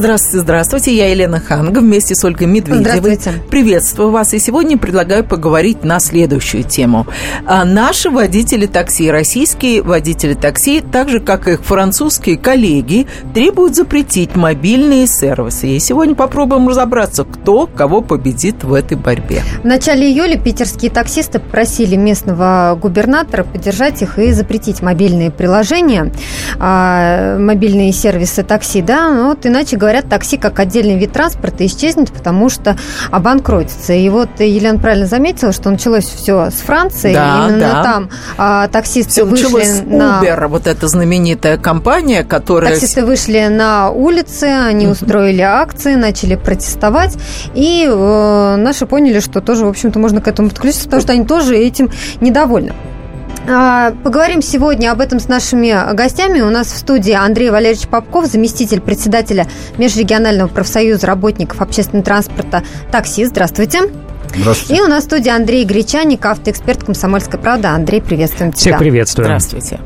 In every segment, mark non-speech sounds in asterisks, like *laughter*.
Здравствуйте, здравствуйте. Я Елена Ханга вместе с Ольгой Медведевой. Приветствую вас. И сегодня предлагаю поговорить на следующую тему. А наши водители такси, российские водители такси, так же, как и их французские коллеги, требуют запретить мобильные сервисы. И сегодня попробуем разобраться, кто кого победит в этой борьбе. В начале июля питерские таксисты попросили местного губернатора поддержать их и запретить мобильные приложения, а, мобильные сервисы такси, да, ну, вот иначе говоря, говорят, такси как отдельный вид транспорта исчезнет, потому что обанкротится. И вот Елена правильно заметила, что началось все с Франции. Да, Именно да. там а, таксисты все вышли началось на... Uber, вот эта знаменитая компания, которая... Таксисты вышли на улицы, они устроили акции, начали протестовать, и э, наши поняли, что тоже, в общем-то, можно к этому подключиться, потому что они тоже этим недовольны. А, поговорим сегодня об этом с нашими гостями. У нас в студии Андрей Валерьевич Попков, заместитель председателя Межрегионального профсоюза работников общественного транспорта «Такси». Здравствуйте. Здравствуйте. И у нас в студии Андрей Гречаник, автоэксперт «Комсомольская правда». Андрей, приветствуем тебя. Всех приветствую. Здравствуйте.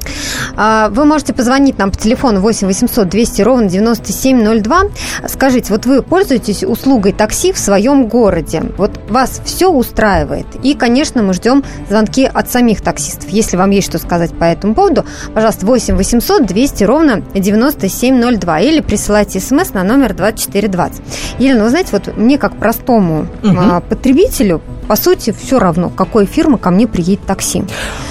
А, Вы можете позвонить нам по телефону 8 800 200 ровно 9702. Скажите, вот вы пользуетесь услугой такси в своем городе? Вот вас все устраивает? И, конечно, мы ждем звонки от самих таксистов. Если вам есть что сказать по этому поводу, пожалуйста, 8 800 200 ровно 9702 или присылайте смс на номер 2420. Елена, вы знаете, вот мне как простому Мгм. потребителю по сути, все равно, какой фирмы ко мне приедет такси.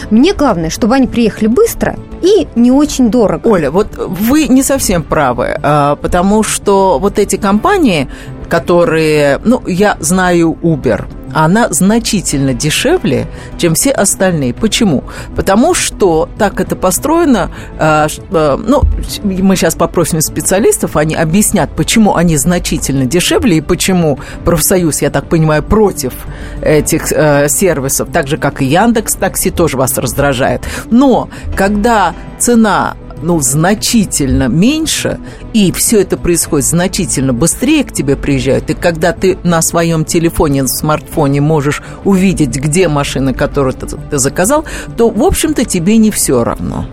Мне главное, чтобы они приехали быстро и не очень дорого. Оля, вот вы не совсем правы, а, потому что вот эти компании, которые, ну, я знаю Uber, она значительно дешевле, чем все остальные. Почему? Потому что так это построено, ш- а, ну, мы сейчас попросим специалистов, они объяснят, почему они значительно дешевле и почему профсоюз, я так понимаю, против этих э, сервисов, так же, как и Яндекс Такси, тоже вас раздражает. Но когда цена ну, значительно меньше, и все это происходит значительно быстрее к тебе приезжают, и когда ты на своем телефоне, на смартфоне можешь увидеть, где машина, которую ты, ты заказал, то, в общем-то, тебе не все равно.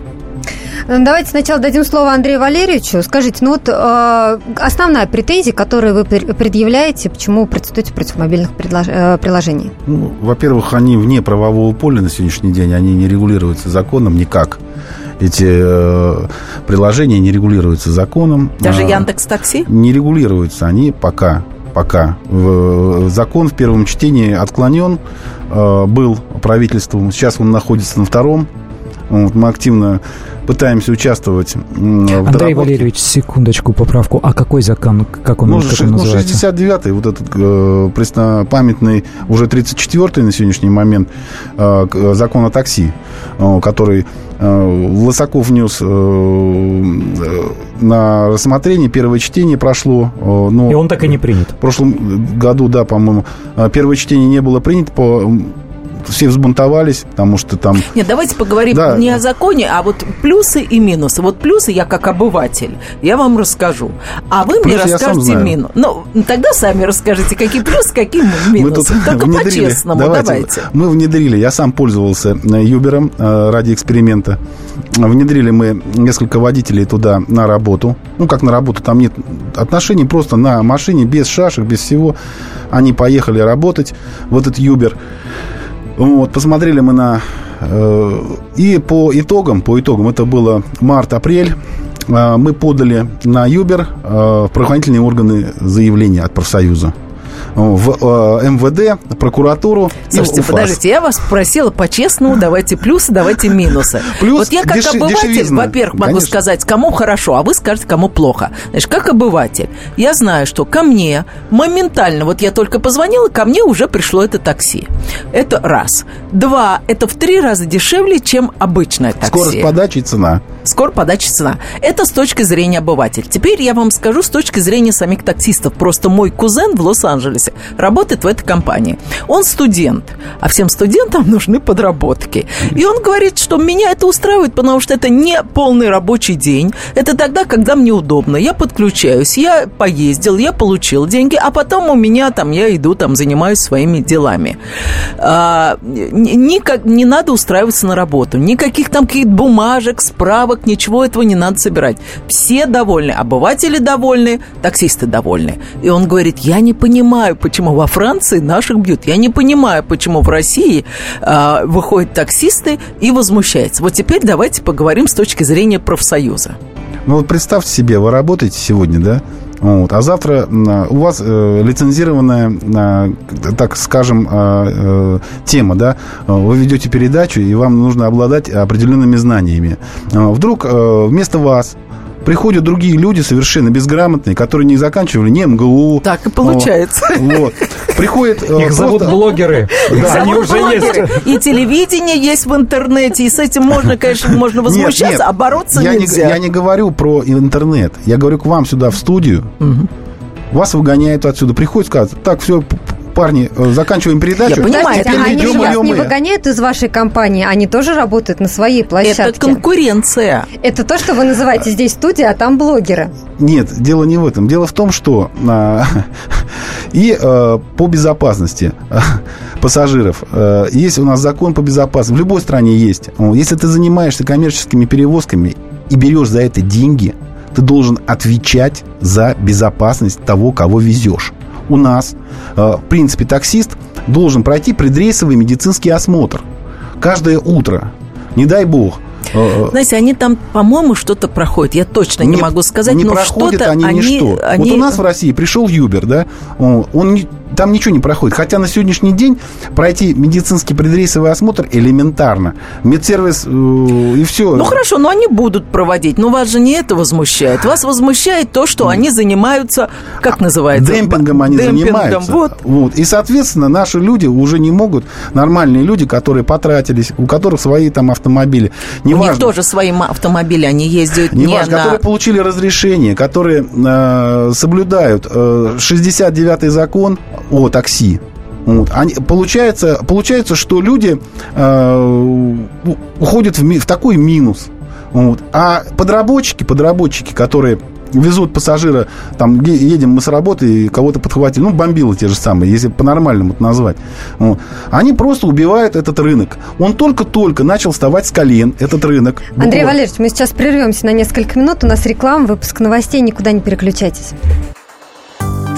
Давайте сначала дадим слово Андрею Валерьевичу. Скажите, ну вот э, основная претензия, которую вы предъявляете, почему протестуете против мобильных предлож- э, приложений? Ну, во-первых, они вне правового поля на сегодняшний день, они не регулируются законом никак. Эти э, приложения не регулируются законом. Даже А, Яндекс Такси? Не регулируются они пока. Пока. Закон в первом чтении отклонен э, был правительством. Сейчас он находится на втором. Вот, мы активно пытаемся участвовать в Андрей доработке. Валерьевич, секундочку, поправку. А какой закон, как он, Ну, как он ну, называется? 69-й, вот этот э, преснопамятный, уже 34-й на сегодняшний момент э, э, закон о такси, э, который э, Лысаков внес э, э, на рассмотрение, первое чтение прошло. э, но И он так и не принят. В прошлом году, да, по-моему, э, первое чтение не было принято по все взбунтовались, потому что там... Нет, давайте поговорим Да. не о законе, а вот плюсы и минусы. Вот плюсы я как обыватель, я вам расскажу. А вы мне Плюсы сам расскажете знаю. минусы. Ну, тогда сами расскажите, какие плюсы, какие Мы минусы. Только внедрили. по-честному, Давайте. давайте. Мы внедрили, я сам пользовался э, Юбером э, ради эксперимента. Внедрили мы несколько водителей туда на работу. Ну, как на работу, там нет отношений, просто на машине, без шашек, без всего. Они поехали работать в этот Юбер. Вот, посмотрели мы на... э, и по итогам, по итогам, это было март-апрель, э, мы подали на Юбер э, в правоохранительные органы заявление от профсоюза. В э, МВД, прокуратуру Слушайте, подождите, я вас спросила по-честному, давайте плюсы, давайте минусы. Плюс вот я как деши- обыватель, дешевизна. во-первых, могу Конечно. сказать, кому хорошо, а вы скажете, кому плохо. Значит, как обыватель, я знаю, что ко мне моментально, вот я только позвонила, ко мне уже пришло это такси. Это раз. Два, это в три раза дешевле, чем обычное такси. Скорость подачи и цена. Скоро подача цена. Это с точки зрения обывателя. Теперь я вам скажу с точки зрения самих таксистов. Просто мой кузен в Лос-Анджелесе работает в этой компании. Он студент, а всем студентам нужны подработки. И он говорит, что меня это устраивает, потому что это не полный рабочий день. Это тогда, когда мне удобно. Я подключаюсь, я поездил, я получил деньги, а потом у меня там, я иду, там, занимаюсь своими делами. А, никак, не надо устраиваться на работу. Никаких там каких-то бумажек, справок, ничего этого не надо собирать. Все довольны, обыватели довольны, таксисты довольны. И он говорит, я не понимаю, почему во Франции наших бьют. Я не понимаю, почему в России а, выходят таксисты и возмущаются. Вот теперь давайте поговорим с точки зрения профсоюза. Ну вот представьте себе, вы работаете сегодня, да? Вот. А завтра у вас э, лицензированная, э, так скажем, э, э, тема, да? Вы ведете передачу, и вам нужно обладать определенными знаниями. Вдруг э, вместо вас приходят другие люди совершенно безграмотные, которые не заканчивали ни МГУ. Так и получается. Вот. вот. Приходят... Э, Их просто... зовут блогеры. Да, они уже блогеры. есть. И телевидение есть в интернете, и с этим можно, конечно, можно возмущаться, нет, нет, а бороться я нельзя. Не, я не говорю про интернет. Я говорю к вам сюда в студию. Угу. Вас выгоняют отсюда. Приходят, сказать, так, все, парни, э, заканчиваем передачу. Я понимаю, теперь они же вас не выгоняют из вашей компании, они тоже работают на своей площадке. Это конкуренция. Это то, что вы называете здесь студия, а там блогеры. Нет, дело не в этом. Дело в том, что а, *laughs* и а, по безопасности а, пассажиров а, есть у нас закон по безопасности. В любой стране есть. Если ты занимаешься коммерческими перевозками и берешь за это деньги, ты должен отвечать за безопасность того, кого везешь у нас, э, в принципе, таксист должен пройти предрейсовый медицинский осмотр. Каждое утро. Не дай бог, э, э, знаете, они там, по-моему, что-то проходят. Я точно не, не могу сказать, не но что-то они, они ничто. Они... Вот у нас в России пришел Юбер, да, он не, там ничего не проходит. Хотя на сегодняшний день пройти медицинский предрейсовый осмотр элементарно. Медсервис э, и все. Ну хорошо, но они будут проводить. Но вас же не это возмущает. Вас возмущает то, что они занимаются, как называется? Демпингом они Демпингом, занимаются. Вот. вот. И, соответственно, наши люди уже не могут, нормальные люди, которые потратились, у которых свои там автомобили. Не у важно, них тоже свои автомобили, они ездят не, не важно, на... которые получили разрешение, которые э, соблюдают э, 69-й закон о такси. Вот. Они, получается, получается, что люди э, уходят в, ми, в такой минус. Вот. А подработчики, подработчики, которые везут пассажира, там, едем мы с работы, и кого-то подхватили, ну, бомбилы те же самые, если по-нормальному это назвать. Вот. Они просто убивают этот рынок. Он только-только начал вставать с колен, этот рынок. Андрей Валерьевич, мы сейчас прервемся на несколько минут, у нас реклама, выпуск новостей, никуда не переключайтесь.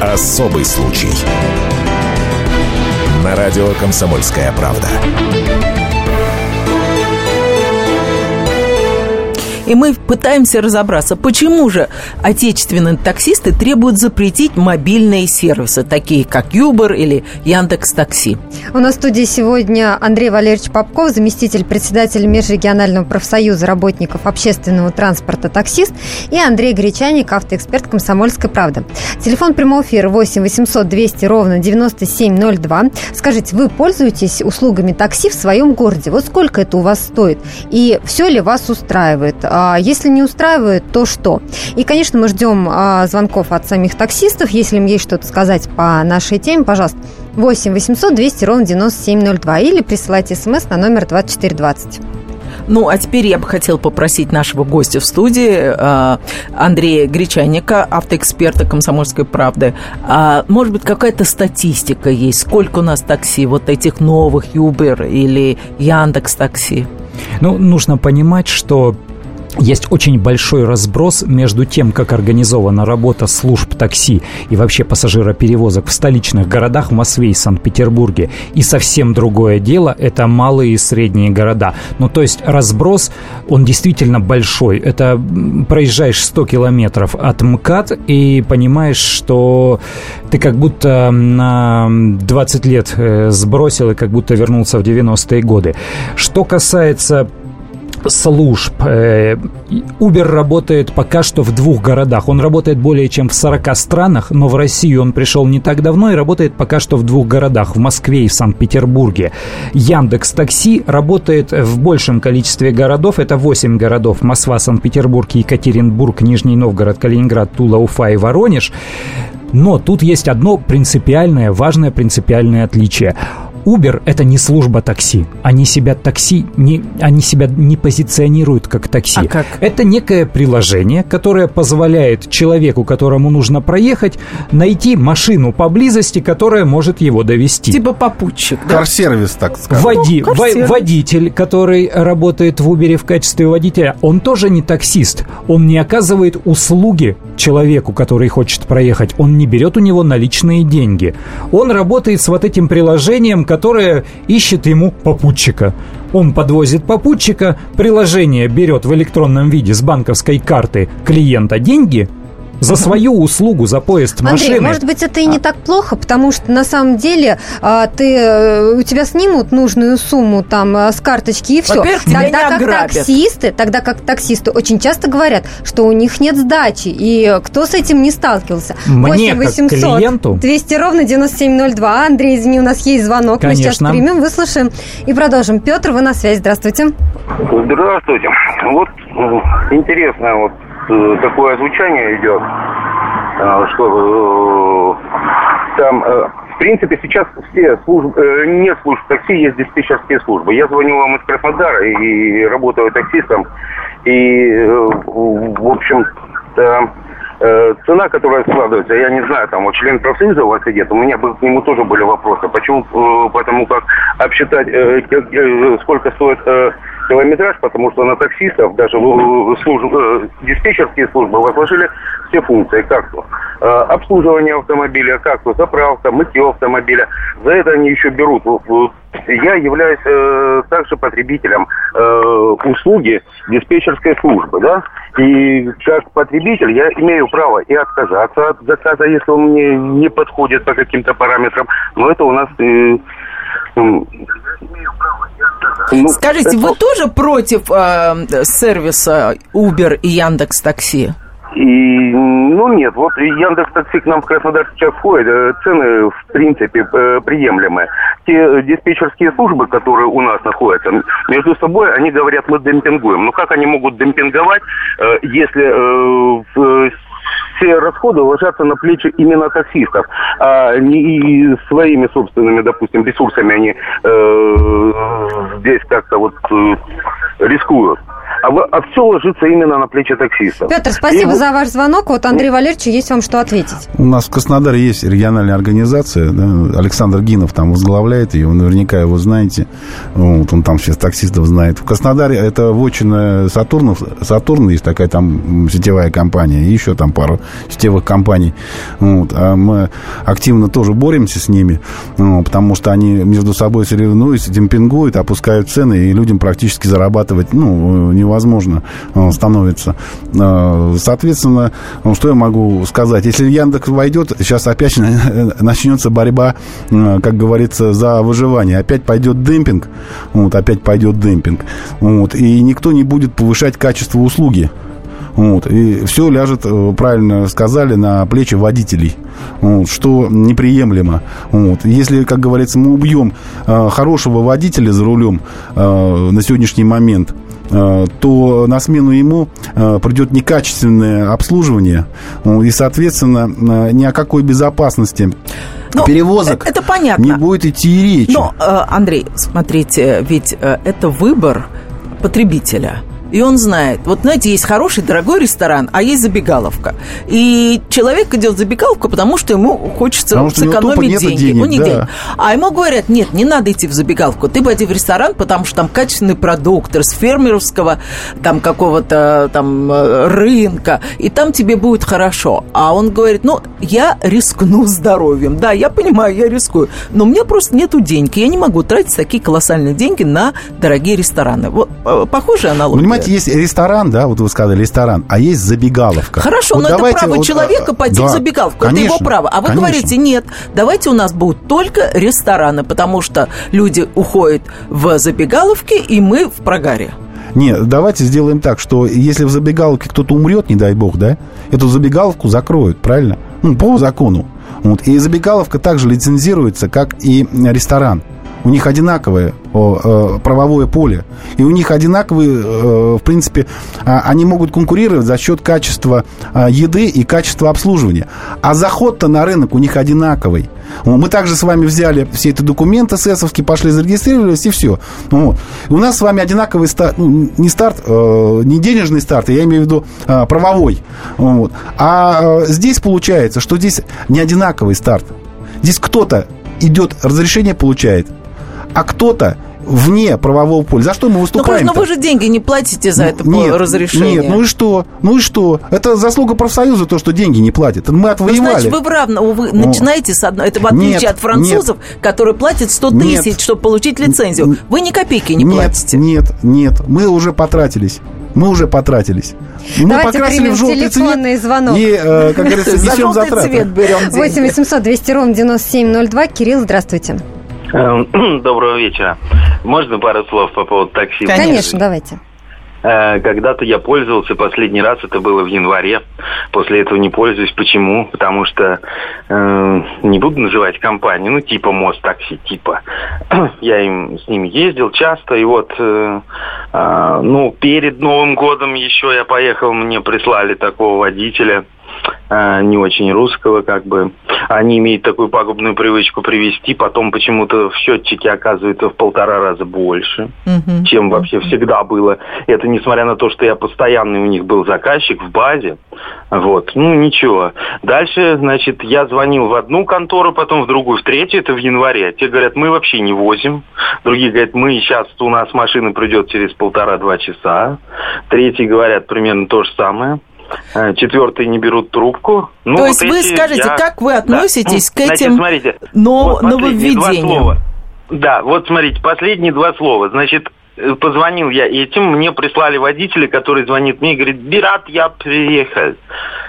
Особый случай. На радио «Комсомольская правда». И мы пытаемся разобраться, почему же отечественные таксисты требуют запретить мобильные сервисы, такие как Uber или Яндекс Такси. У нас в студии сегодня Андрей Валерьевич Попков, заместитель председателя Межрегионального профсоюза работников общественного транспорта «Таксист», и Андрей Гречаник, автоэксперт «Комсомольской правды». Телефон прямого эфира 8 800 200 ровно 9702. Скажите, вы пользуетесь услугами такси в своем городе? Вот сколько это у вас стоит? И все ли вас устраивает? А если не устраивает, то что? И, конечно, мы ждем а, звонков от самих таксистов. Если им есть что-то сказать по нашей теме, пожалуйста, 8 800 200 ровно 9702 или присылайте смс на номер 2420. Ну, а теперь я бы хотела попросить нашего гостя в студии, а, Андрея Гречаника, автоэксперта «Комсомольской правды». Может быть, какая-то статистика есть? Сколько у нас такси, вот этих новых, Uber или Яндекс Такси? Ну, нужно понимать, что есть очень большой разброс между тем, как организована работа служб такси и вообще пассажироперевозок в столичных городах в Москве и Санкт-Петербурге. И совсем другое дело – это малые и средние города. Ну, то есть разброс, он действительно большой. Это проезжаешь 100 километров от МКАД и понимаешь, что ты как будто на 20 лет э, сбросил и как будто вернулся в 90-е годы. Что касается служб. Э, Uber работает пока что в двух городах. Он работает более чем в 40 странах, но в Россию он пришел не так давно и работает пока что в двух городах, в Москве и в Санкт-Петербурге. Яндекс Такси работает в большем количестве городов. Это 8 городов. Москва, Санкт-Петербург, Екатеринбург, Нижний Новгород, Калининград, Тула, Уфа и Воронеж. Но тут есть одно принципиальное, важное принципиальное отличие. Uber это не служба такси. Они себя такси не, они себя не позиционируют как такси. А как? Это некое приложение, которое позволяет человеку, которому нужно проехать, найти машину поблизости, которая может его довести. Типа попутчик, да? Карсервис, так сказать. Води, Ну, во- водитель, который работает в Uber в качестве водителя, он тоже не таксист. Он не оказывает услуги человеку, который хочет проехать. Он не берет у него наличные деньги. Он работает с вот этим приложением, которое ищет ему попутчика. Он подвозит попутчика, приложение берет в электронном виде с банковской карты клиента деньги за свою услугу, за поезд Андрей, машины. может быть, это и не так плохо, потому что на самом деле а, ты, э, у тебя снимут нужную сумму там а, с карточки и все. Во-первых, тебя Тогда не как ограбят. таксисты, тогда как таксисты очень часто говорят, что у них нет сдачи, и кто с этим не сталкивался? Мне, как клиенту? 200 ровно 9702. Андрей, извини, у нас есть звонок, мы сейчас Конечно. примем, выслушаем и продолжим. Петр, вы на связи, здравствуйте. Здравствуйте. Вот э, интересное вот э, такое звучание идет, э, что э, там, э, в принципе, сейчас все службы, э, не служб такси, есть диспетчерские службы. Я звоню вам из Краснодара и работаю таксистом. И, э, в общем-то, э, цена, которая складывается, я не знаю, там вот член профсоюза у вас сидит, у меня к нему тоже были вопросы. Почему? Э, Потому как обсчитать, э, э, сколько стоит э, километраж, потому что на таксистов даже служб- э, диспетчерские службы возложили все функции, как то э, обслуживание автомобиля, как то заправка, мытье автомобиля. За это они еще берут. Я являюсь э, также потребителем э, услуги диспетчерской службы, да, и как потребитель я имею право и отказаться от заказа, если он мне не подходит по каким-то параметрам, но это у нас э, ну, Скажите, это- вы тоже против э, сервиса Uber и Яндекс Такси? И, ну нет, вот Яндекс Такси к нам в Краснодар сейчас входит, э, цены в принципе э, приемлемые. Те диспетчерские службы, которые у нас находятся, между собой они говорят, мы демпингуем. Ну как они могут демпинговать, э, если все расходы ложатся на плечи именно таксистов, а не своими собственными, допустим, ресурсами они э, здесь как-то вот э, рискуют. А, в- а все ложится именно на плечи таксистов. Петр, И спасибо вот- за ваш звонок. Вот Андрей Валерьевичу есть вам что ответить. У нас в Краснодаре есть региональная организация, да, Александр Гинов там возглавляет ее, вы наверняка его знаете, вот, он там сейчас таксистов знает. В Краснодаре это вотчина Сатурнов, Сатурн, есть такая там сетевая компания, и еще там пару сетевых компаний. Вот, а мы активно тоже боремся с ними, ну, потому что они между собой соревнуются, демпингуют, опускают цены, и людям практически зарабатывать ну, невозможно э, становится. Э, Соответственно, ну, что я могу сказать? Если Яндекс войдет, сейчас опять *laughs* начнется борьба, э, как говорится, за выживание. Опять пойдет демпинг, вот, опять пойдет демпинг. Вот, и никто не будет повышать качество услуги. Вот, и все ляжет, э, правильно сказали, на плечи водителей, вот, что неприемлемо. Вот. Если, как говорится, мы убьем э, хорошего водителя за рулем э, на сегодняшний момент, э, то на смену ему э, придет некачественное обслуживание, ну, и, соответственно, э, ни о какой безопасности Ну, перевозок э- это понятно. не будет идти и речи. Но, э, Андрей, смотрите, ведь э, это выбор потребителя. И он знает, вот знаете, есть хороший, дорогой ресторан, а есть забегаловка. И человек идет в забегаловку, потому что ему хочется Потому что сэкономить деньги. денег, Ну, не да. денег. А ему говорят, нет, не надо идти в забегаловку, ты пойди в ресторан, потому что там качественный продукт с фермерского там какого-то там э, рынка, и там тебе будет хорошо. А он говорит, ну, я рискну здоровьем. Да, я понимаю, я рискую, но у меня просто нету денег, я не могу тратить такие колоссальные деньги на дорогие рестораны. Вот, э, похожая аналогия. Понимаете, есть ресторан, да, вот вы сказали ресторан, а есть забегаловка. Хорошо, Вот но это право вот, человека а, пойти да, в забегаловку. это конечно, его право. А вы конечно. говорите, нет, давайте у нас будут только рестораны, потому что люди уходят в забегаловки, и мы в прогаре. Нет, давайте сделаем так, что если в забегаловке кто-то умрет, не дай бог, да, эту забегаловку закроют, правильно? Ну, по закону. Вот. И забегаловка также лицензируется, как и ресторан. У них одинаковое э, правовое поле. И у них одинаковые, э, в принципе, а, они могут конкурировать за счет качества а, еды и качества обслуживания. А заход-то на рынок у них одинаковый. Мы также с вами взяли все эти документы СЭСовские, пошли зарегистрировались, и все. Вот. У нас с вами одинаковый старт, ну, не старт, э, не денежный старт, я имею в виду э, правовой. Вот. А здесь получается, что здесь не одинаковый старт. Здесь кто-то идет, разрешение получает, а кто-то вне правового поля. За что мы Ну, выступаем? конечно, но вы же деньги не платите за это нет, разрешение. Нет, ну и что? Ну и что? Это заслуга профсоюза, то, что деньги не платят. Мы Ну, отвоевали. значит, вы в равно, вы начинаете с одной, это в отличие Нет, от французов, которые платят 100 Нет. тысяч, чтобы получить лицензию. Н- Вы ни копейки не нет, платите. Нет, нет, мы уже потратились. Мы уже потратились. Мы Давайте покрасили в желтый телефонный цвет звонок. И, э, как говорится, *laughs* За несем желтый затраты. цвет берем деньги. 8 800 200 ровно 9702. Кирилл, здравствуйте. Эм, *clears throat* Доброго вечера. Можно пару слов по поводу такси? Конечно. Конечно, давайте. Э, Когда-то я пользовался, последний раз это было в январе. После этого не пользуюсь. Почему? Потому что э, не буду называть компанию, ну типа Мост такси, типа. *clears throat* Я им с ними ездил часто, и вот, э, а, ну перед Новым годом еще я поехал, мне прислали такого водителя э, не очень русского, как бы. Они имеют такую пагубную привычку привести, потом почему-то в счетчике оказывается в полтора раза больше Мгм. чем вообще всегда было. Это несмотря на то, что я постоянный у них был заказчик в базе. Вот, ну ничего. Дальше, значит, я звонил в одну контору, потом в другую, в третью, это в январе. Те говорят, мы вообще не возим. Другие говорят, мы сейчас, у нас машина придет через полтора-два часа. Третьи говорят примерно то же самое. Э, Четвертые не берут трубку. Ну, То вот есть вы скажите, я- как вы относитесь Да. к Значит, этим смотрите, но- вот нововведениям? Да, вот смотрите, последние два слова. Значит, позвонил я этим, мне прислали водителя, который звонит мне и говорит, Бират, я приехал.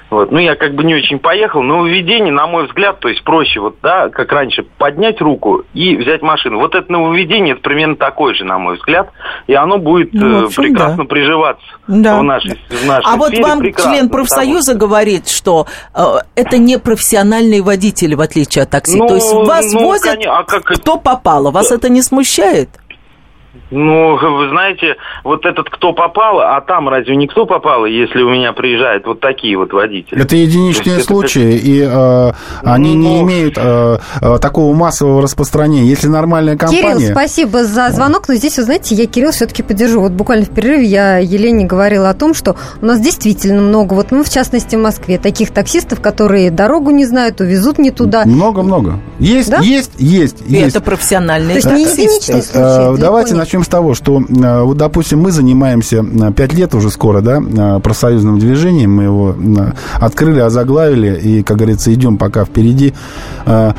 Вот. Ну, я как бы не очень поехал, но нововведение, на мой взгляд, то есть проще, вот, да, как раньше, поднять руку и взять машину. Вот это нововведение, это примерно такое же, на мой взгляд, и оно будет Ну, э, общем, прекрасно да. приживаться Да. в нашей, в нашей А вот вам член потому профсоюза что- говорит, что э, это не профессиональные водители, в отличие от такси. Ну, То есть вас ну, возят коне- а как- кто попало. Вас это не смущает? Ну, вы знаете, вот этот кто попал, а там разве никто попал, если у меня приезжают вот такие вот водители? Это единичные есть это- случаи, и э, они не Ну. имеют э, э, такого массового распространения. Если нормальная компания... Кирилл, спасибо за звонок. Но здесь, вы знаете, я Кирилл все-таки поддержу. Вот буквально в перерыве я Елене говорила о том, что у нас действительно много, вот, ну, в частности, в Москве, таких таксистов, которые дорогу не знают, увезут не туда. Много-много. Есть, Да? есть, есть, И есть. это профессиональные То есть не таксисты. единичный случай. Э, далеко Давайте. Начнем с того, что, э, вот, допустим, мы занимаемся 5 лет уже скоро, да, э, профсоюзным движением. Мы его э, открыли, озаглавили, и, как говорится, идем пока впереди. Э,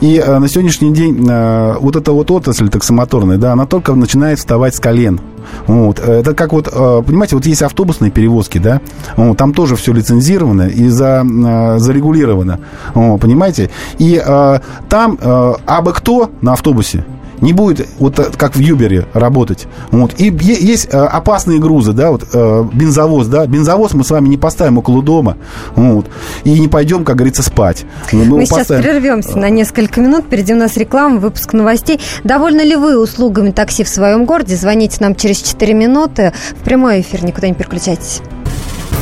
И э, на сегодняшний день э, вот эта вот отрасль таксомоторная, да, она только начинает вставать с колен. Вот. Это как вот, э, понимаете, вот есть автобусные перевозки, да, вот, там тоже все лицензировано и за, э, зарегулировано, вот, понимаете? И э, там э, абы кто на автобусе не будет вот как в Юбере работать. Вот. И есть э, опасные грузы, да, вот э, бензовоз, да, бензовоз мы с вами не поставим около дома, вот, и не пойдем, как говорится, спать. Мы, Мы сейчас поставим- прервемся на несколько минут. Впереди у нас реклама, выпуск новостей. Довольны ли вы услугами такси в своем городе? Звоните нам через 4 минуты. В прямой эфир, никуда не переключайтесь.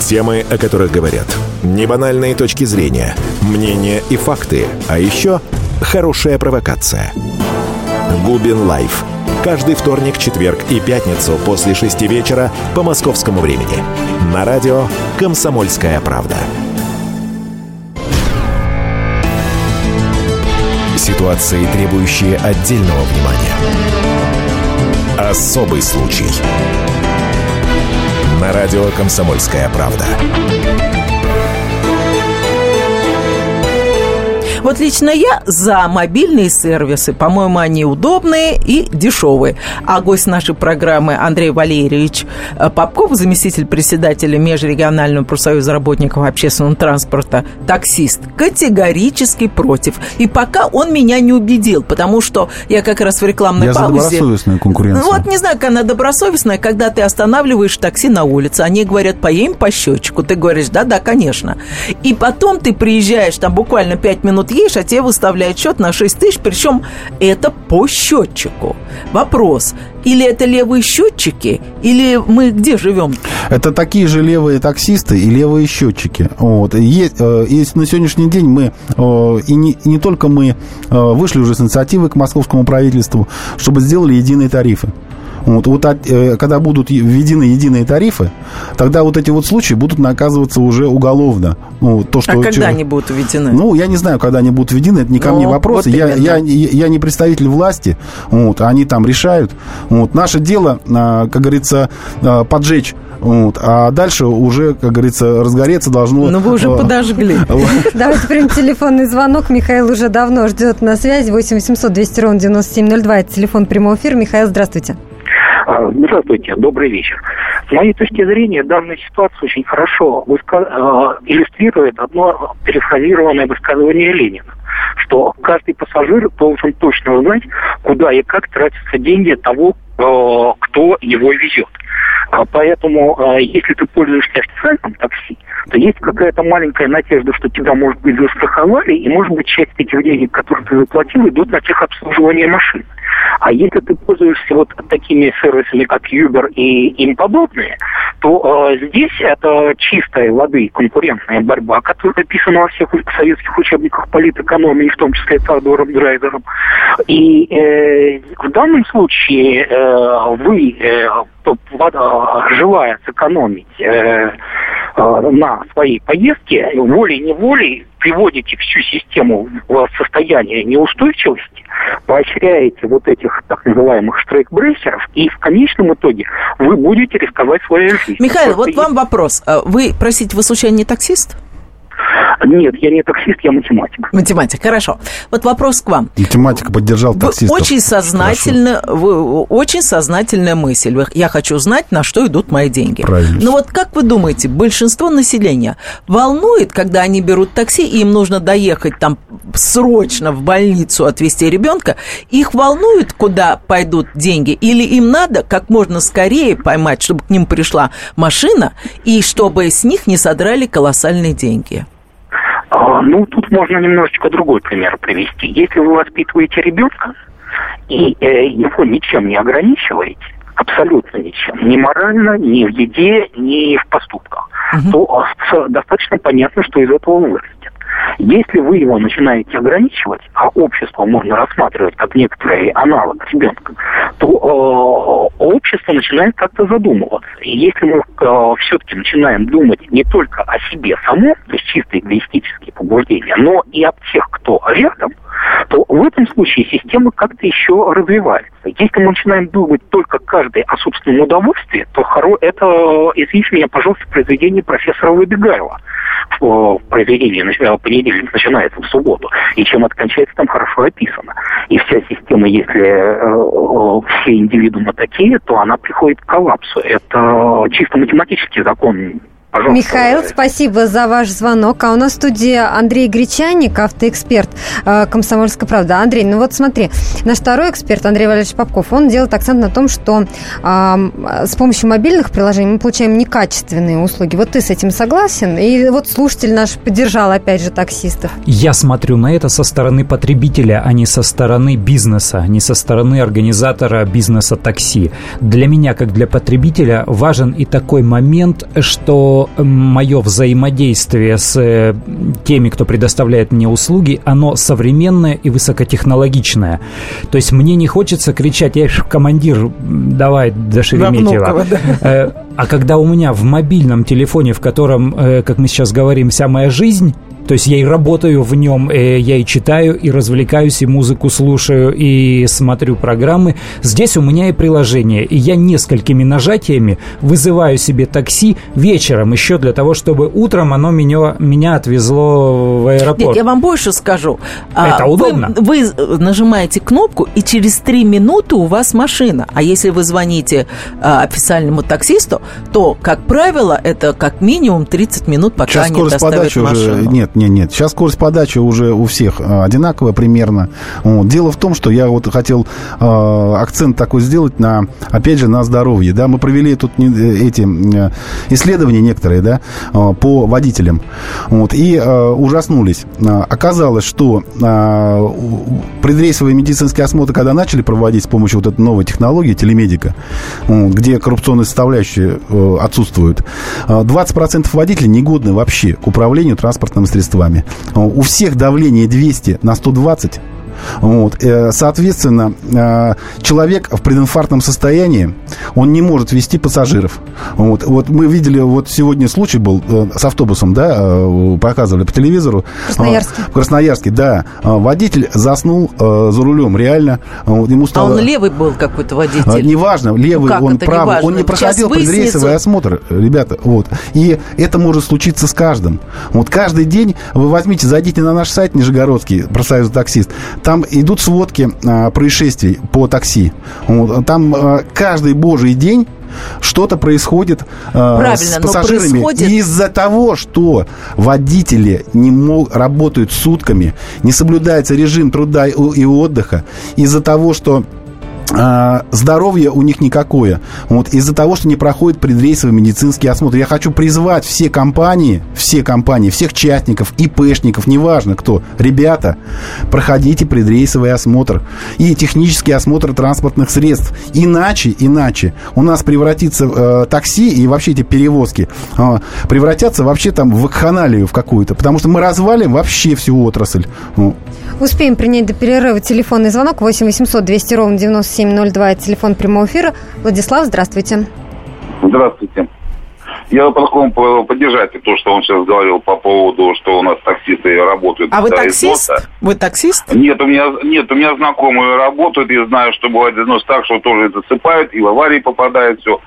Темы, о которых говорят. Небанальные точки зрения, мнения и факты. А еще хорошая провокация. Губин Live. Каждый вторник, четверг и пятницу после шести вечера по московскому времени. На радио «Комсомольская правда». Ситуации, требующие отдельного внимания. Особый случай. На радио «Комсомольская правда». Вот лично я за мобильные сервисы. По-моему, они удобные и дешевые. А гость нашей программы Андрей Валерьевич э, Попков, заместитель председателя Межрегионального профсоюза работников общественного транспорта, таксист, категорически против. И пока он меня не убедил, потому что я как раз в рекламной я паузе... за добросовестную конкуренцию. Ну, вот не знаю, как она добросовестная, когда ты останавливаешь такси на улице, они говорят, поедем по счетчику. Ты говоришь, да-да, конечно. И потом ты приезжаешь, там буквально 5 минут едешь, а тебе выставляют счет на 6 тысяч, причем это по счетчику. Вопрос, или это левые счетчики, или мы где живем? Это такие же левые таксисты и левые счетчики. Вот. Есть, э, есть на сегодняшний день мы, э, и не, и не только мы, э, вышли уже с инициативой к московскому правительству, чтобы сделали единые тарифы. Вот, вот э, когда будут введены единые тарифы, тогда вот эти вот случаи будут наказываться уже уголовно. Ну, то, что а когда человек... они будут введены? Ну, я не знаю, когда они будут введены, это не ко ну, мне вопрос. Вот я, я, я не представитель власти, вот, они там решают. Вот. Наше дело, а, как говорится, а, поджечь вот. А дальше уже, как говорится, разгореться должно... Ну, вы уже а, подожгли. *laughs* *laughs* Давайте примем телефонный звонок. Михаил уже давно ждет на связи. 8 800 200 ровно 9702. Это телефон прямого эфира. Михаил, здравствуйте. А, здравствуйте, добрый вечер. С моей точки зрения, данная ситуация очень хорошо выска... А, иллюстрирует одно перефразированное высказывание Ленина что каждый пассажир должен точно знать, куда и как тратятся деньги того, а, кто его везет. Поэтому, если ты пользуешься официальным такси, то есть какая-то маленькая надежда, что тебя, может быть, застраховали, и, может быть, часть этих денег, которые ты заплатил, идут на техобслуживание машин. А если ты пользуешься вот такими сервисами, как Uber и им подобные, то э, здесь это чистая воды конкурентная борьба, которая написана во всех советских учебниках политэкономии, в том числе Теодором Драйзером. И э, в данном случае э, вы, э, желая сэкономить э, э, на своей поездке, волей-неволей приводите всю систему в состояние неустойчивости, поощряете вот этих так называемых штрейкбрейсеров, и в конечном итоге вы будете рисковать своей жизнью. Михаил, Просто вот вам вопрос. А вы, простите, вы случайно не таксист? Нет, я не таксист, я математик. Математик, хорошо. Вот вопрос к вам. Математика поддержал таксистов. Очень сознательно, вы, очень сознательная мысль. Я хочу знать, на что идут мои деньги. Правильно. Но вот как вы думаете, большинство населения волнует, когда они берут такси, и им нужно доехать там срочно в больницу отвезти ребенка, их волнует, куда пойдут деньги, или им надо как можно скорее поймать, чтобы к ним пришла машина, и чтобы с них не содрали колоссальные деньги? Ну, тут можно немножечко другой пример привести. Если вы воспитываете ребенка и э, его ничем не ограничиваете, абсолютно ничем, ни морально, ни в еде, ни в поступках, угу. то э, достаточно понятно, что из этого вырастет. Если вы его начинаете ограничивать, а общество можно рассматривать как некоторый аналог ребенка, то э, общество начинает как-то задумываться. И если мы э, все-таки начинаем думать не только о себе самом, то есть чисто эгоистические побуждения, но и об тех, кто рядом, то в этом случае система как-то еще развивается. Если мы начинаем думать только каждый о собственном удовольствии, то это, извините меня, пожалуйста, произведение профессора Выбегаева в произведении понедельник начинается в субботу, и чем это кончается, там хорошо описано. И вся система, если э, все индивидуумы такие, то она приходит к коллапсу. Это чисто математический закон Пожалуйста. Михаил, спасибо за ваш звонок. А у нас в студии Андрей Гречаник, автоэксперт э, «Комсомольская правда». Андрей, ну вот смотри, наш второй эксперт, Андрей Валерьевич Попков, он делает акцент на том, что э, с помощью мобильных приложений мы получаем некачественные услуги. Вот ты с этим согласен? И вот слушатель наш поддержал, опять же, таксистов. Я смотрю на это со стороны потребителя, а не со стороны бизнеса, не со стороны организатора бизнеса такси. Для меня, как для потребителя, важен и такой момент, что что мое взаимодействие с э, теми, кто предоставляет мне услуги, оно современное и высокотехнологичное. То есть мне не хочется кричать, я командир, давай до Шереметьева. Да. Э, а когда у меня в мобильном телефоне, в котором, э, как мы сейчас говорим, вся моя жизнь, то есть я и работаю в нем, и я и читаю, и развлекаюсь, и музыку слушаю, и смотрю программы. Здесь у меня и приложение, и я несколькими нажатиями вызываю себе такси вечером еще для того, чтобы утром оно меня, меня отвезло в аэропорт. Нет, я вам больше скажу. Это а, удобно. Вы, вы нажимаете кнопку, и через три минуты у вас машина. А если вы звоните а, официальному таксисту, то, как правило, это как минимум 30 минут, пока Сейчас они доставят машину. Уже, нет, нет, нет. Сейчас скорость подачи уже у всех э, одинаковая примерно. Вот. Дело в том, что я вот хотел э, акцент такой сделать на, опять же, на здоровье. Да, мы провели тут не, э, эти э, исследования некоторые, да, э, по водителям. Вот, и э, ужаснулись. Оказалось, что э, предрейсовый медицинский осмотр, когда начали проводить с помощью вот этой новой технологии, телемедика, где коррупционные составляющие э, отсутствуют, э, 20% водителей негодны вообще к управлению транспортным средством средствами. У всех давление 200 на 120 вот. Э, соответственно, э, человек в прединфарктном состоянии, он не может вести пассажиров. Вот, вот мы видели, вот сегодня случай был э, с автобусом, да, показывали по телевизору. В Красноярске. В Красноярске, да. Водитель заснул за рулем, реально. Ему стало... А он левый был какой-то водитель? Неважно, левый, ну, он правый. Он не проходил предрейсовый осмотр, ребята. Вот. И это может случиться с каждым. Вот каждый день вы возьмите, зайдите на наш сайт Нижегородский, профсоюз таксист, там идут сводки а, происшествий по такси. Вот, там а, каждый божий день что-то происходит э, с пассажирами. Происходит... Из-за того, что водители не мог, работают сутками, не соблюдается режим труда и отдыха, из-за того, что а, здоровье у них никакое. Вот из-за того, что не проходит предрейсовый медицинский осмотр. Я хочу призвать все компании, все компании, всех частников, ИПшников, неважно кто, ребята, проходите предрейсовый осмотр и технический осмотр транспортных средств. Иначе, иначе у нас превратится э, такси и вообще эти перевозки э, превратятся вообще там в вакханалию в какую-то, потому что мы развалим вообще всю отрасль. Ну. Успеем принять до перерыва телефонный звонок 8 800 200 ровно 97 702, телефон прямого эфира. Владислав, здравствуйте. Здравствуйте. Я потом поддержать то, что он сейчас говорил по поводу, что у нас таксисты работают. А вы таксист? Износа. Вы таксист? Нет, у меня нет, у меня знакомые работают, и знаю, что бывает износ так, что тоже засыпают, и в аварии попадает все.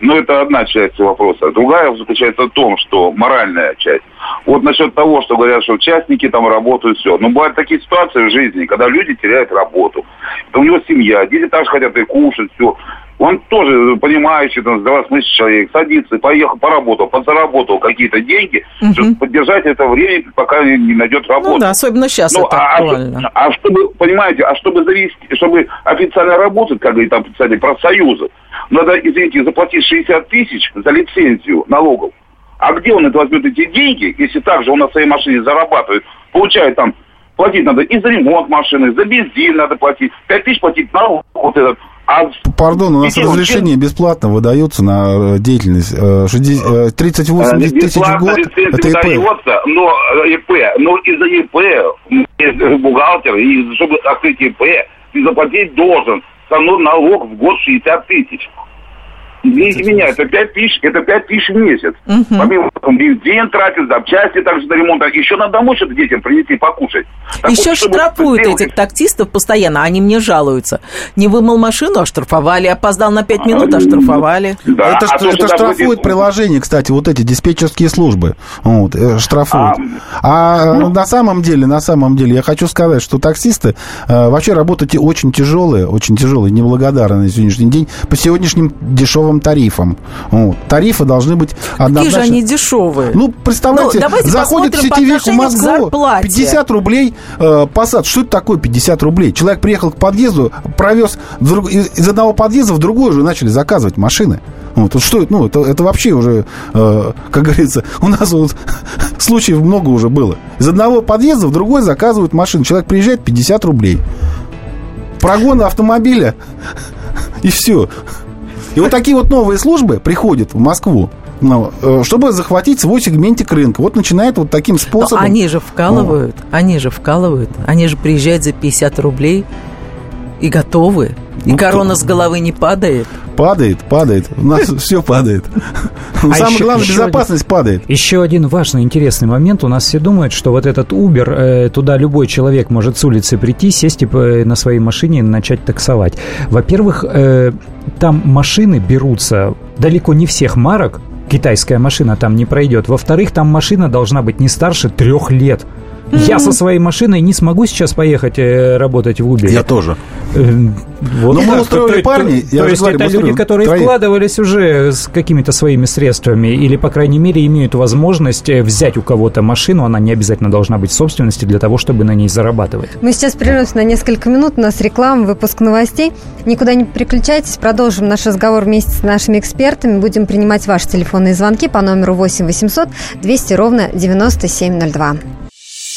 Но это одна часть вопроса. Другая заключается в том, что моральная часть. Вот насчет того, что говорят, что участники там работают, все. Но бывают такие ситуации в жизни, когда люди теряют работу. Это у него семья, дети также хотят и кушать, все. Он тоже понимающий, там, здравомыслящий человек, садится, поехал, поработал, подзаработал какие-то деньги, угу. чтобы поддержать это время, пока не найдет работу. Ну да, особенно сейчас ну, это а, актуально. А, а чтобы, понимаете, а чтобы завести, чтобы официально работать, как говорит там представитель профсоюза, надо, извините, заплатить 60 тысяч за лицензию налогов. А где он это возьмет эти деньги, если также он на своей машине зарабатывает, получает там, платить надо и за ремонт машины, за бензин надо платить, 5 тысяч платить налог вот этот. А Пардон, у нас разрешение бесплатно выдается на э, деятельность. 38 э, э, тысяч в год. Это ИП. Выдается, но ИП, но из-за ИП, бухгалтер, и чтобы открыть ИП, ты заплатить должен налог в год 60 тысяч. Извините меня, это 5 тысяч, это 5 тысяч в месяц. Угу. Помимо бензин тратит, запчасти также на ремонт. Еще надо домой что-то детям принести покушать. Так Еще вот, штрафуют этих таксистов постоянно, они мне жалуются. Не вымыл машину, оштрафовали, опоздал на 5 минут, оштрафовали. Да, это а то, это штрафует будет... приложение, кстати, вот эти диспетчерские службы. Вот, э, штрафуют. А, а ну... на самом деле, на самом деле, я хочу сказать, что таксисты э, вообще работают очень тяжелые, очень тяжелые, неблагодарные на сегодняшний день по сегодняшним дешевым дешевым тарифам. Вот. Тарифы должны быть однозначно... Какие же они дешевые? Ну, представляете, ну, заходит в сетевик в Москву, 50 рублей э, посад. Что это такое 50 рублей? Человек приехал к подъезду, провез друг, из одного подъезда в другой уже начали заказывать машины. Вот, что это, ну, это, это вообще уже, э, как говорится, у нас вот *laughs* случаев много уже было. Из одного подъезда в другой заказывают машину. Человек приезжает 50 рублей. Прогон автомобиля *laughs* и все. И вот такие вот новые службы приходят в Москву. Ну, э, чтобы захватить свой сегментик рынка. Вот начинает вот таким способом. Но они же вкалывают, ну. они же вкалывают. Они же приезжают за 50 рублей и готовы. И ну, корона с головы не падает. Падает, падает. У нас *laughs* все падает. Но а самое главное, безопасность падает. Еще один важный, интересный момент. У нас все думают, что вот этот Uber, э, туда любой человек может с улицы прийти, сесть и на своей машине и начать таксовать. Во-первых, э, там машины берутся далеко не всех марок, китайская машина там не пройдет. Во-вторых, там машина должна быть не старше трех лет. Я со своей машиной не смогу сейчас поехать э, работать в Uber. Я тоже. Э, вот. Но мы устроили то, парни. То, то есть говорю, это люди, которые троих. вкладывались уже с какими-то своими средствами или, по крайней мере, имеют возможность э, взять у кого-то машину. Она не обязательно должна быть в собственности для того, чтобы на ней зарабатывать. Мы сейчас прервемся на несколько минут. У нас реклама, выпуск новостей. Никуда не переключайтесь. Продолжим наш разговор вместе с нашими экспертами. Будем принимать ваши телефонные звонки по номеру 8 800 200 ровно 9702.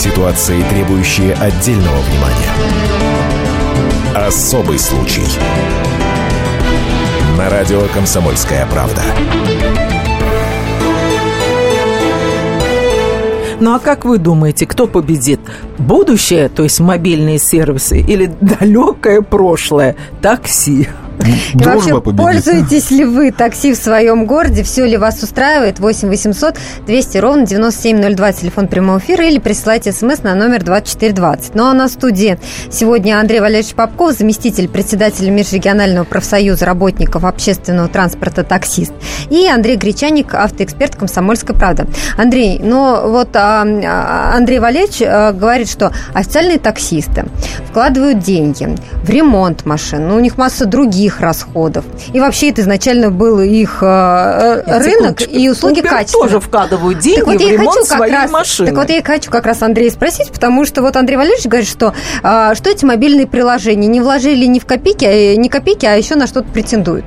Ситуации, требующие отдельного внимания. Особый случай. На радио «Комсомольская правда». Ну а как вы думаете, кто победит? Будущее, то есть мобильные сервисы, или *laughs* далекое прошлое, такси? *laughs* И вообще, победит. пользуетесь ли вы такси в своем городе? Все ли вас устраивает? 8 800 200 ровно 9702, телефон прямого эфира, или присылайте смс на номер 2420. Ну а на студии сегодня Андрей Валерьевич Попков, заместитель председателя Межрегионального профсоюза работников общественного транспорта «Таксист», и Андрей Гречаник, автоэксперт «Комсомольской правды». Андрей, ну вот а, а, Андрей Валерьевич а, говорит, что официальные таксисты вкладывают деньги в ремонт машин, ну, у них масса других их расходов. И вообще это изначально был их э, э рынок и услуги качества. тоже вкладывают деньги так вот в ремонт хочу своей раз, машины. Так вот я хочу как раз Андрея спросить, потому что вот Андрей Валерьевич говорит, что, э, что эти мобильные приложения не вложили ни в копейки, а, не копейки, а еще на что-то претендуют.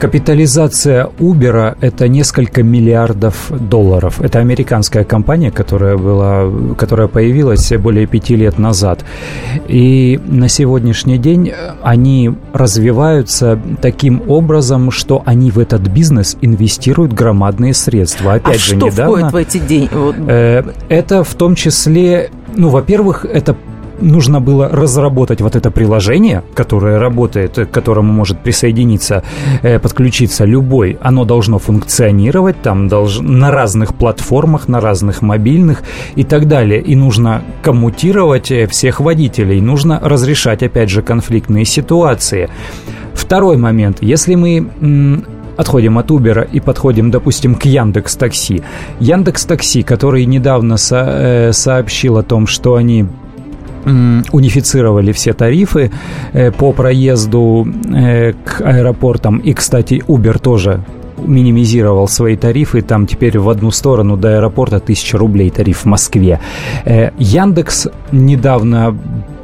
Капитализация Uber – это несколько миллиардов долларов. Это американская компания, которая, была, которая появилась более пяти лет назад. И на сегодняшний день они развиваются таким образом, что они в этот бизнес инвестируют громадные средства. Опять а же, что недавно, входит в эти деньги? Э, это в том числе, ну, во-первых, это нужно было разработать вот это приложение, которое работает, к которому может присоединиться, э, подключиться любой. Оно должно функционировать там на разных платформах, на разных мобильных и так далее. И нужно коммутировать э, всех водителей, нужно разрешать, опять же, конфликтные ситуации. Второй момент. Если мы отходим от Uber и подходим, допустим, к Яндекс Такси. Яндекс Такси, который недавно со э, сообщил о том, что они унифицировали все тарифы э, по проезду э, к аэропортам. И, кстати, Uber тоже минимизировал свои тарифы, там теперь в одну сторону до аэропорта 1000 рублей тариф в Москве. Э, Яндекс недавно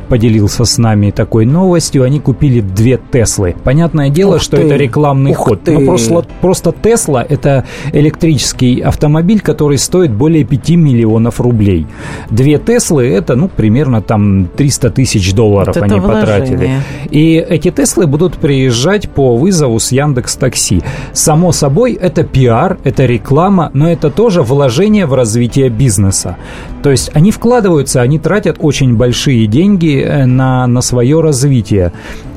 поделился с нами такой новостью. Они купили две Теслы. Понятное дело, Ух что ты. это рекламный Ух ход. Ты. Но просто, просто Тесла – это электрический автомобиль, который стоит более 5 миллионов рублей. Две Теслы – это, ну, примерно там 300 тысяч долларов вот они потратили. И эти Теслы будут приезжать по вызову с Яндекс Такси. Само собой, это пиар, это реклама, но это тоже вложение в развитие бизнеса. То есть они вкладываются, они тратят очень большие деньги Э, на, на свое развитие.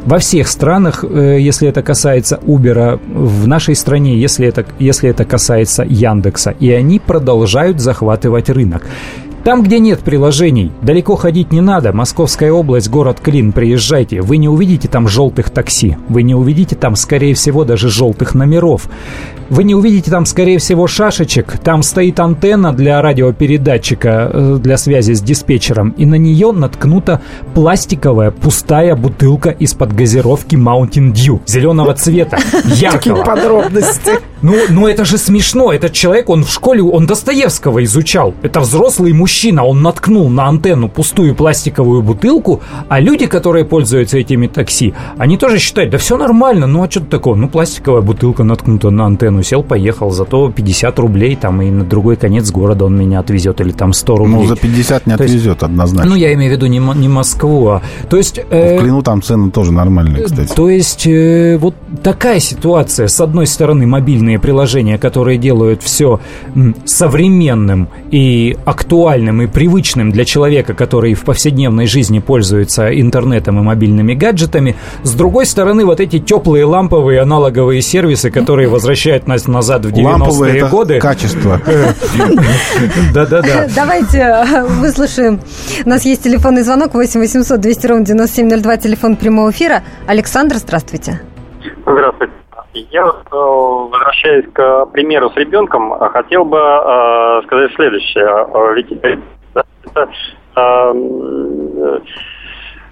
Во всех странах, э, если это касается Uber, в нашей стране, если это, если это касается Яндекса, и они продолжают захватывать рынок. Там, где нет приложений, далеко ходить не надо. Московская область, город Клин, приезжайте. Вы не увидите там желтых такси. Вы не увидите там, скорее всего, даже желтых номеров. Вы не увидите там, скорее всего, шашечек. Там стоит антенна для радиопередатчика, э, для связи с диспетчером. И на нее наткнута пластиковая пустая бутылка из-под газировки Mountain Dew. Зеленого цвета, *laughs* яркого. Такие подробности. Ну, ну это же смешно. Этот человек, он в школе, он Достоевского изучал. Это взрослый мужчина. Он наткнул на антенну пустую пластиковую бутылку, а люди, которые пользуются этими такси, они тоже считают, да все нормально, ну а что такое? Ну, пластиковая бутылка наткнута на антенну. Сел, поехал, зато 50 рублей там и на другой конец города он меня отвезет или там 100 рублей. Ну, за 50 не То есть- отвезет однозначно. Ну, я имею в виду не, не Москву, а... То есть... э, В Клину там цены тоже нормальные, кстати. то есть э, вот такая ситуация. С одной стороны, мобильные приложения, которые делают все современным и актуальным и привычным для человека, который в повседневной жизни пользуется интернетом и мобильными гаджетами. С другой стороны, вот эти теплые ламповые аналоговые сервисы, которые *laughs* возвращают нас назад в 90-е Ламповые это годы. качество. *laughs* Да-да-да. Давайте э, выслушаем. У нас есть телефонный звонок 8 800 200 ровно 9702, телефон прямого эфира. Александр, здравствуйте. Здравствуйте. Я, э, возвращаясь к примеру с ребенком, э, хотел бы э, сказать следующее. Э, Ведь это, э,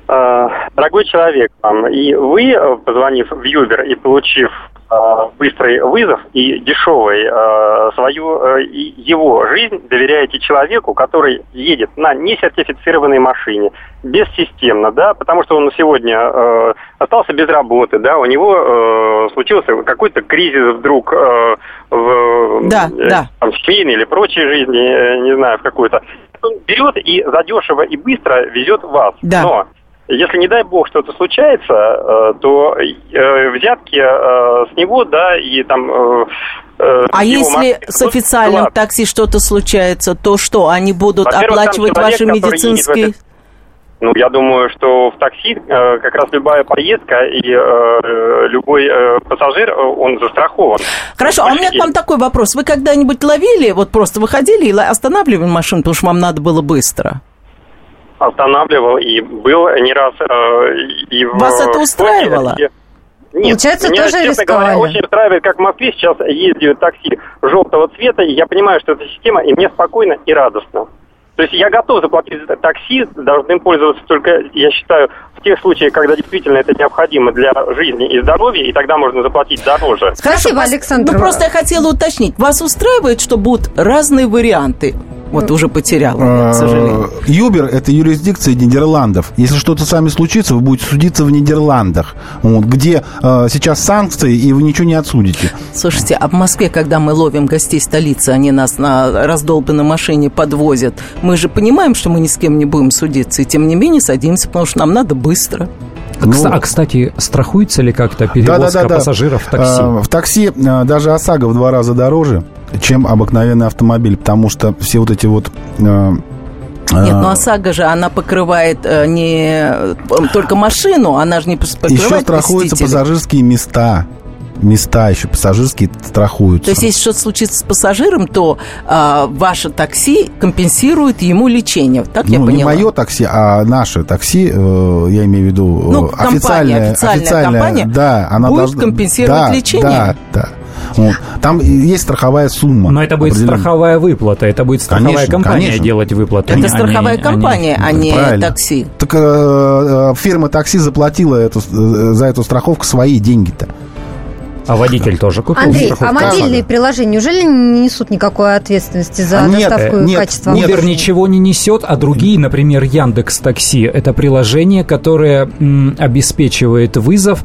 дорогой человек, и вы, э, позвонив в Юбер и получив э, быстрый вызов и дешевый э, свою э, и его жизнь доверяете человеку, который едет на несертифицированной машине, бессистемно, да, потому что он сегодня э, остался без работы, да, у него э, случился какой-то кризис вдруг э, в Да, э, да. там, семейной или прочей жизни, э, не знаю, в какую-то. Он берет и задешево и быстро везет вас. Да. Но если, не дай бог, что-то случается, э, то э, взятки э, с него, да, и там... А если с официальным вкладывать. такси что-то случается, то что, они будут оплачивать человек, ваши медицинские... Ну, я думаю, что в такси э, как раз любая поездка и э, любой э, пассажир, он застрахован. Хорошо, а у меня к вам такой вопрос. Вы когда-нибудь ловили, вот просто выходили и останавливали машину, потому что вам надо было быстро? Останавливал и был не раз э, и в... Вас это в устраивало? Токио, и- Нет, Получается, меня, тоже честно говоря, рисковали. очень устраивает, как в Москве сейчас ездят такси желтого цвета, и я понимаю, что это система, и мне спокойно и радостно. То есть я готов заплатить за такси, должны им пользоваться только, я считаю, в тех случаях, когда действительно это необходимо для жизни и здоровья, и тогда можно заплатить дороже. Спасибо, Александр. Ну, просто я хотела уточнить. Вас устраивает, что будут разные варианты? Вот уже потеряла, я, к сожалению. Юбер – это юрисдикция Нидерландов. Если что-то с вами случится, вы будете судиться в Нидерландах, вот, где э, сейчас санкции, и вы ничего не отсудите. Слушайте, а в Москве, когда мы ловим гостей столицы, они нас на раздолбанной машине подвозят, мы же понимаем, что мы ни с кем не будем судиться, и тем не менее садимся, потому что нам надо быстро. А, кс- а, кстати, страхуется ли как-то перевозка Да-да-да-да. пассажиров в такси? Э, В такси э, даже ОСАГО в два раза дороже, чем обыкновенный автомобиль, потому что все вот эти вот... э, Нет, э, ну ОСАГО же, она покрывает э, не э, только машину, она же не покрывает Еще страхуются пассажирские места. Места еще пассажирские страхуются. То есть, если что-то случится с пассажиром, то а, ваше такси компенсирует ему лечение. Так я ну, поняла? не мое такси, а наше такси, э, я имею в виду э, Ну, компания, официальная, официальная компания да, она будет должна- компенсировать да, лечение? Да, да. Вот. Там есть страховая сумма. Но это будет страховая выплата, это будет страховая Конечно, компания конечно. делать выплату. Это а не- страховая а не- компания, а не Правильно. такси. Так э, э, фирма такси заплатила эту, э, за эту страховку свои деньги-то. А водитель тоже купил? Андрей, а мобильные приложения неужели не несут никакой ответственности за А нет, доставку э, и нет, качество нет. Uber ничего не несет, а другие, например, Яндекс Такси, это приложение, которое м, обеспечивает вызов.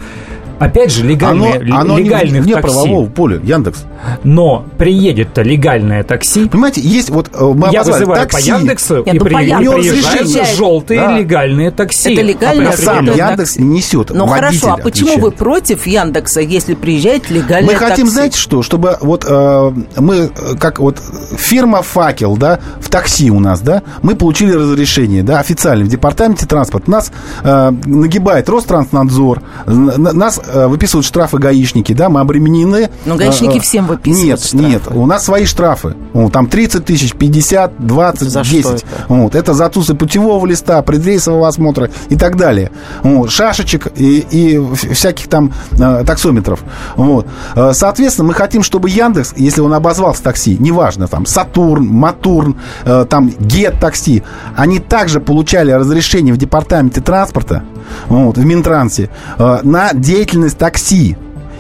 Опять же, легальное, Оно, оно не- легальных не, такси. правового поля, Яндекс. Но приедет-то легальное такси. Понимаете, есть вот э, мы Я вызываю такси. по Яндексу, Нет, и, ну, при- приезжают желтые Да. легальные такси. Это легальное, А Сам Яндекс такси. несет. Ну хорошо, а почему вы против Яндекса, если приезжает легальное Мы хотим, такси? знаете что, чтобы вот э, мы, э, как вот фирма «Факел», да, в такси у нас, да, мы получили разрешение, да, официально в департаменте транспорта. Нас э, нагибает Ространснадзор, нас э, выписывают штрафы гаишники, да, мы обременены. Ну, гаишники э, э, всем выписывают Нет, штрафы. нет, у нас свои штрафы. Ну, там 30 тысяч, 50, 20, За что 10. это? Вот, это за отсутствие путевого листа, предрейсового осмотра и так далее. Вот, шашечек и, и всяких там э, таксометров. Вот. Э, Соответственно, мы хотим, чтобы Яндекс, если он обозвался такси, неважно, там, Сатурн, Матурн, э, там, Гет такси, они также получали разрешение в департаменте транспорта, вот, в Минтрансе, э, на деятельность такси.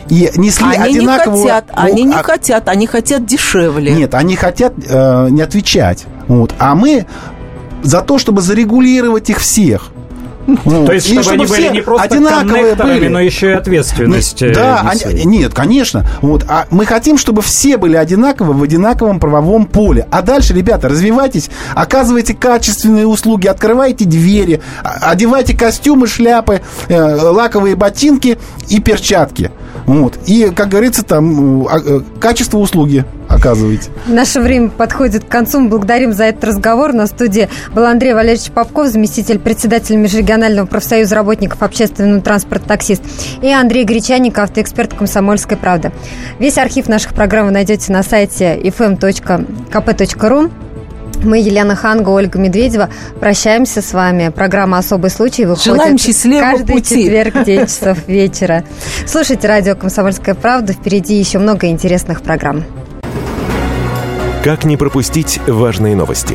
и несли они одинаковую... не хотят, ну, они не а- хотят, они хотят дешевле. Нет, они хотят э, не отвечать. Вот. А мы за то, чтобы зарегулировать их всех. Вот. То есть, И чтобы они были все не просто одинаковые были. но еще и ответственность. Ну, Да, они- нет, конечно. Вот. А мы хотим, чтобы все были одинаковы в одинаковом правовом поле. А дальше, ребята, развивайтесь, оказывайте качественные услуги, открывайте двери, а- одевайте костюмы, шляпы, э, лаковые ботинки и перчатки. Вот. И, как говорится, там э, а, э, качество услуги оказываете. Наше время подходит к концу. Мы благодарим за этот разговор. На студии был Андрей Валерьевич Попков, заместитель председателя Межрегионального профсоюза работников общественного транспорта «Таксист». И Андрей Гречанников, автоэксперт «Комсомольской правды». Весь архив наших программ вы найдете на сайте fm.kp.ru. Мы, Елена Ханга, Ольга Медведева, прощаемся с вами. Программа «Особый случай» выходит Желаем счастливого каждый пути. четверг в *laughs* 9 часов вечера. Слушайте радио «Комсомольская правда». Впереди еще много интересных программ. Как не пропустить важные новости?